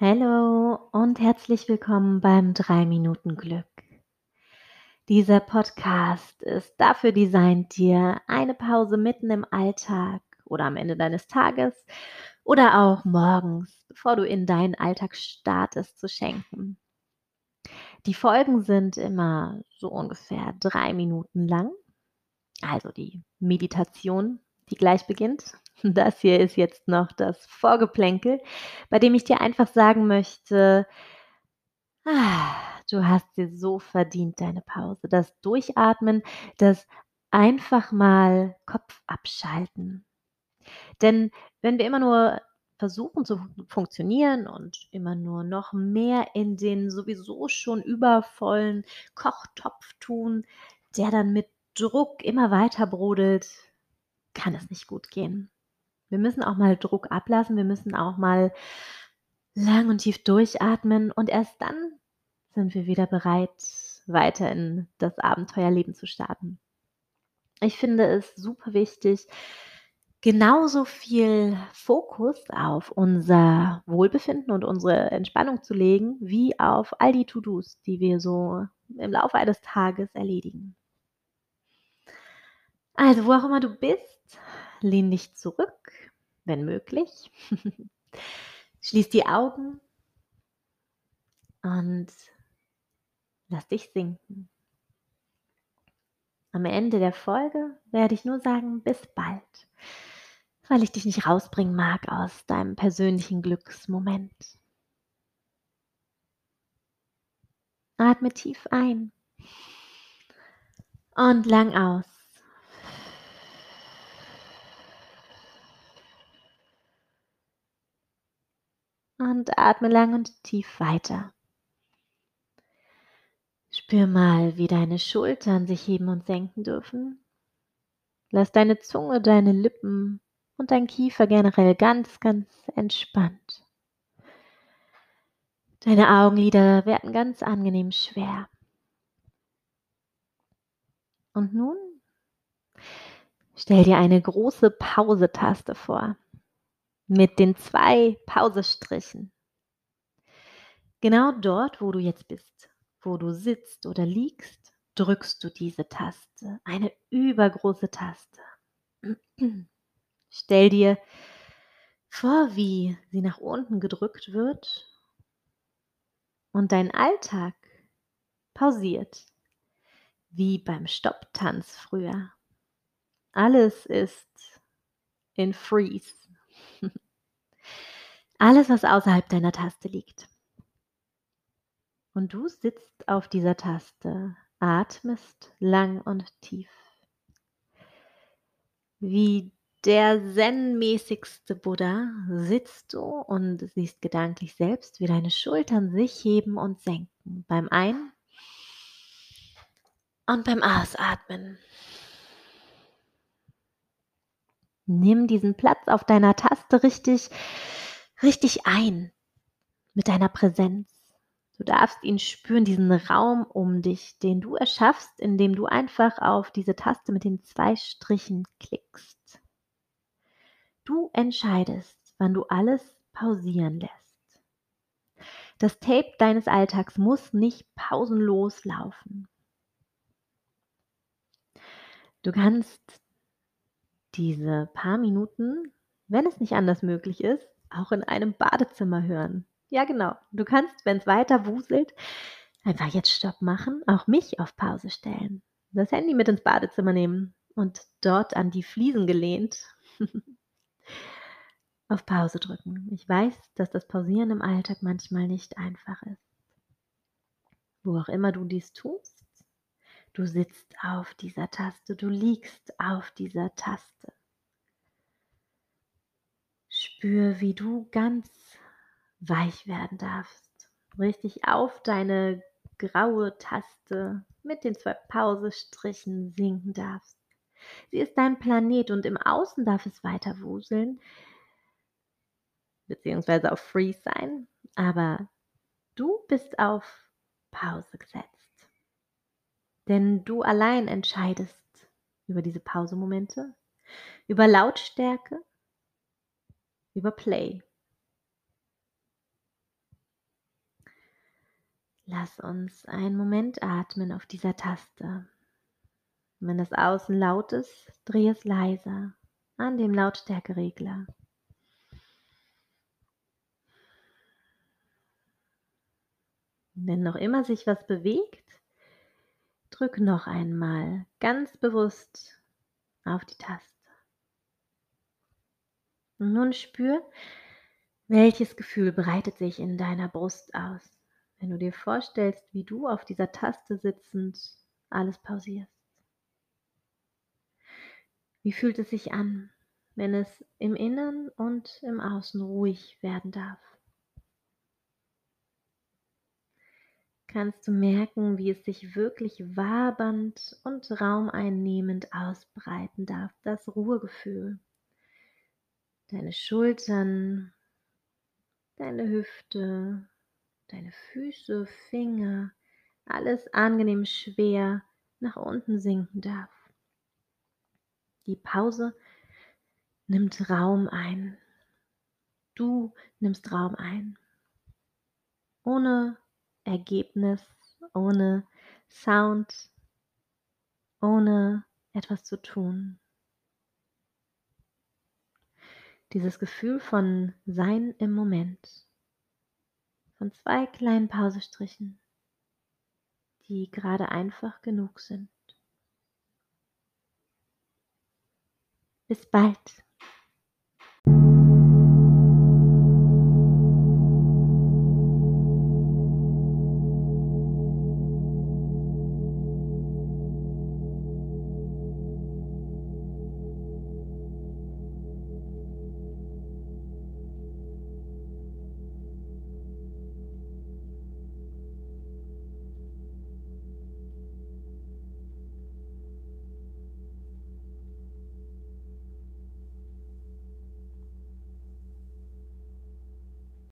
Hallo und herzlich willkommen beim 3 Minuten Glück. Dieser Podcast ist dafür designt, dir eine Pause mitten im Alltag oder am Ende deines Tages oder auch morgens, bevor du in deinen Alltag startest, zu schenken. Die Folgen sind immer so ungefähr drei Minuten lang. Also die Meditation, die gleich beginnt. Das hier ist jetzt noch das Vorgeplänkel, bei dem ich dir einfach sagen möchte, ah, du hast dir so verdient deine Pause. Das Durchatmen, das einfach mal Kopf abschalten. Denn wenn wir immer nur versuchen zu funktionieren und immer nur noch mehr in den sowieso schon übervollen Kochtopf tun, der dann mit Druck immer weiter brodelt, kann es nicht gut gehen. Wir müssen auch mal Druck ablassen, wir müssen auch mal lang und tief durchatmen und erst dann sind wir wieder bereit, weiter in das Abenteuerleben zu starten. Ich finde es super wichtig, genauso viel Fokus auf unser Wohlbefinden und unsere Entspannung zu legen, wie auf all die To-Dos, die wir so im Laufe eines Tages erledigen. Also, wo auch immer du bist, lehn dich zurück, wenn möglich. Schließ die Augen und lass dich sinken. Am Ende der Folge werde ich nur sagen, bis bald, weil ich dich nicht rausbringen mag aus deinem persönlichen Glücksmoment. Atme tief ein und lang aus. Und atme lang und tief weiter. Spür mal, wie deine Schultern sich heben und senken dürfen. Lass deine Zunge, deine Lippen und dein Kiefer generell ganz, ganz entspannt. Deine Augenlider werden ganz angenehm schwer. Und nun stell dir eine große Pause-Taste vor mit den zwei Pausestrichen. Genau dort, wo du jetzt bist, wo du sitzt oder liegst, drückst du diese Taste, eine übergroße Taste. Stell dir vor, wie sie nach unten gedrückt wird und dein Alltag pausiert, wie beim Stopptanz früher. Alles ist in Freeze. Alles, was außerhalb deiner Taste liegt. Und du sitzt auf dieser Taste, atmest lang und tief. Wie der zen-mäßigste Buddha sitzt du und siehst gedanklich selbst, wie deine Schultern sich heben und senken beim Ein- und beim Ausatmen. Nimm diesen Platz auf deiner Taste richtig, richtig ein mit deiner Präsenz. Du darfst ihn spüren, diesen Raum um dich, den du erschaffst, indem du einfach auf diese Taste mit den zwei Strichen klickst. Du entscheidest, wann du alles pausieren lässt. Das Tape deines Alltags muss nicht pausenlos laufen. Du kannst diese paar Minuten, wenn es nicht anders möglich ist, auch in einem Badezimmer hören. Ja, genau. Du kannst, wenn es weiter wuselt, einfach jetzt Stopp machen, auch mich auf Pause stellen, das Handy mit ins Badezimmer nehmen und dort an die Fliesen gelehnt auf Pause drücken. Ich weiß, dass das Pausieren im Alltag manchmal nicht einfach ist. Wo auch immer du dies tust, Du sitzt auf dieser Taste, du liegst auf dieser Taste. Spür, wie du ganz weich werden darfst. Richtig auf deine graue Taste mit den zwei Pausestrichen sinken darfst. Sie ist dein Planet und im Außen darf es weiter wuseln, beziehungsweise auf Freeze sein, aber du bist auf Pause gesetzt. Denn du allein entscheidest über diese Pausemomente, über Lautstärke, über Play. Lass uns einen Moment atmen auf dieser Taste. Wenn das Außen laut ist, dreh es leiser an dem Lautstärkeregler. Wenn noch immer sich was bewegt, drück noch einmal ganz bewusst auf die Taste. Und nun spür, welches Gefühl breitet sich in deiner Brust aus, wenn du dir vorstellst, wie du auf dieser Taste sitzend alles pausierst. Wie fühlt es sich an, wenn es im Innern und im Außen ruhig werden darf? Kannst du merken, wie es sich wirklich wabernd und raumeinnehmend ausbreiten darf, das Ruhegefühl. Deine Schultern, deine Hüfte, deine Füße, Finger, alles angenehm schwer nach unten sinken darf. Die Pause nimmt Raum ein. Du nimmst Raum ein. Ohne Ergebnis, ohne Sound, ohne etwas zu tun. Dieses Gefühl von Sein im Moment, von zwei kleinen Pausestrichen, die gerade einfach genug sind. Bis bald.